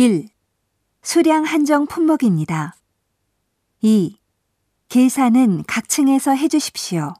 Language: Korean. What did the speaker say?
1. 수량 한정 품목입니다. 2. 계산은 각 층에서 해주십시오.